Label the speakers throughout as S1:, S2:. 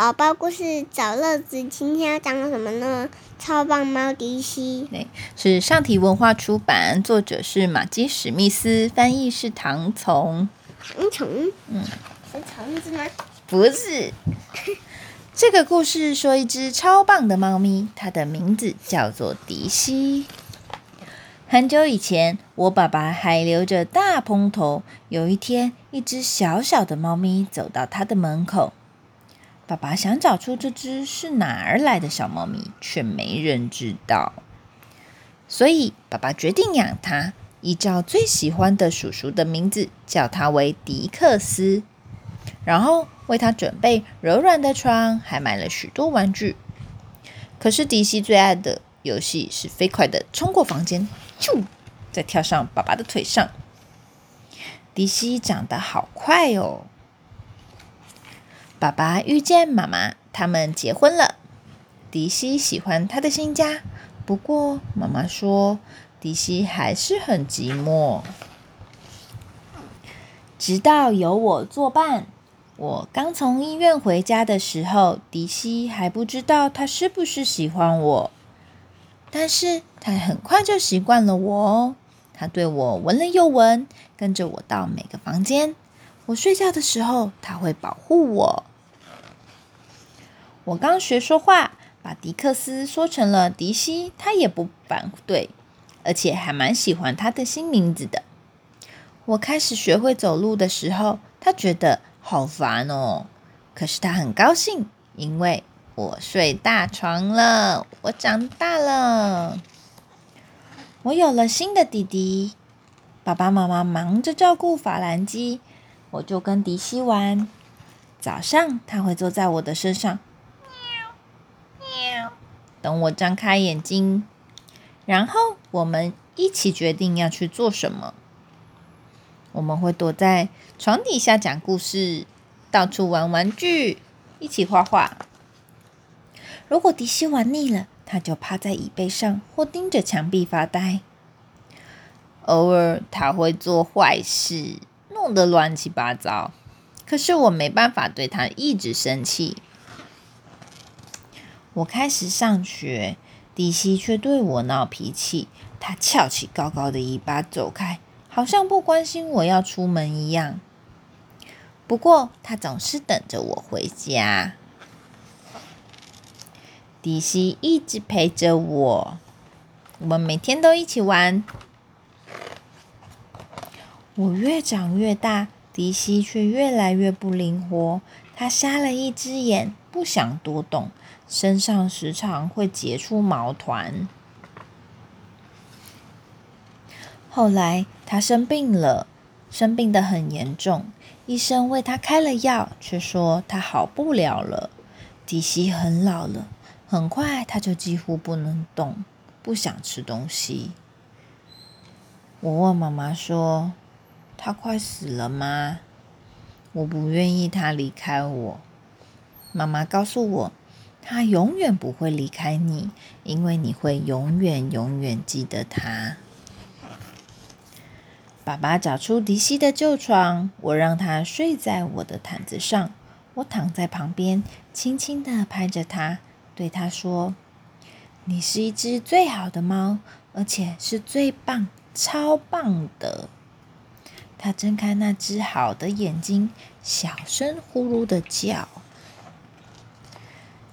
S1: 宝宝故事找乐子，今天要讲什么呢？超棒猫迪西，
S2: 对，是上体文化出版，作者是马基史密斯，翻译是唐从。
S1: 唐从，嗯，是虫子吗？
S2: 不是。这个故事说一只超棒的猫咪，它的名字叫做迪西。很久以前，我爸爸还留着大蓬头。有一天，一只小小的猫咪走到他的门口。爸爸想找出这只是哪儿来的小猫咪，却没人知道。所以，爸爸决定养它，依照最喜欢的叔叔的名字，叫它为迪克斯。然后为它准备柔软的床，还买了许多玩具。可是，迪西最爱的游戏是飞快的冲过房间，咻，再跳上爸爸的腿上。迪西长得好快哦！爸爸遇见妈妈，他们结婚了。迪西喜欢他的新家，不过妈妈说迪西还是很寂寞。直到有我作伴，我刚从医院回家的时候，迪西还不知道他是不是喜欢我，但是他很快就习惯了我哦。他对我闻了又闻，跟着我到每个房间。我睡觉的时候，他会保护我。我刚学说话，把迪克斯说成了迪西，他也不反对，而且还蛮喜欢他的新名字的。我开始学会走路的时候，他觉得好烦哦。可是他很高兴，因为我睡大床了，我长大了，我有了新的弟弟。爸爸妈妈忙着照顾法兰基，我就跟迪西玩。早上他会坐在我的身上。等我张开眼睛，然后我们一起决定要去做什么。我们会躲在床底下讲故事，到处玩玩具，一起画画。如果迪西玩腻了，他就趴在椅背上或盯着墙壁发呆。偶尔他会做坏事，弄得乱七八糟。可是我没办法对他一直生气。我开始上学，迪西却对我闹脾气。他翘起高高的尾巴走开，好像不关心我要出门一样。不过他总是等着我回家。迪西一直陪着我，我们每天都一起玩。我越长越大，迪西却越来越不灵活。他瞎了一只眼，不想多动。身上时常会结出毛团。后来他生病了，生病的很严重，医生为他开了药，却说他好不了了。迪西很老了，很快他就几乎不能动，不想吃东西。我问妈妈说：“他快死了吗？”我不愿意他离开我。妈妈告诉我。他永远不会离开你，因为你会永远永远记得他。爸爸找出迪西的旧床，我让他睡在我的毯子上。我躺在旁边，轻轻的拍着他，对他说：“你是一只最好的猫，而且是最棒、超棒的。”他睁开那只好的眼睛，小声呼噜的叫。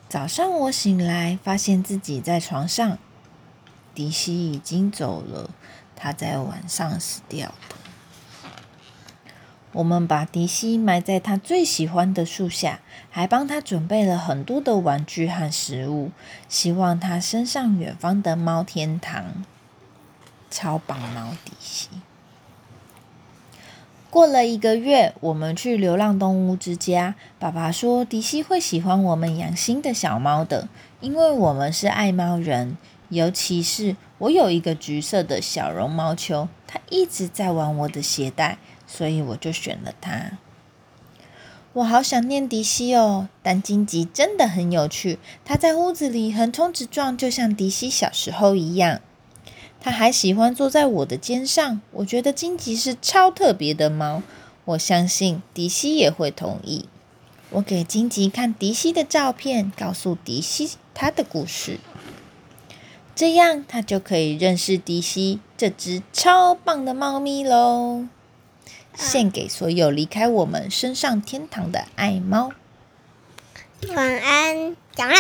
S2: 早上我醒来，发现自己在床上，迪西已经走了，他在晚上死掉的。我们把迪西埋在他最喜欢的树下，还帮他准备了很多的玩具和食物，希望他升上远方的猫天堂。超棒猫迪西。过了一个月，我们去流浪动物之家。爸爸说，迪西会喜欢我们养新的小猫的，因为我们是爱猫人。尤其是我有一个橘色的小绒毛球，它一直在玩我的鞋带，所以我就选了它。我好想念迪西哦，但荆棘真的很有趣，它在屋子里横冲直撞，就像迪西小时候一样。他还喜欢坐在我的肩上，我觉得荆棘是超特别的猫。我相信迪西也会同意。我给荆棘看迪西的照片，告诉迪西他的故事，这样他就可以认识迪西这只超棒的猫咪喽。献给所有离开我们升上天堂的爱猫。
S1: 晚安，讲了。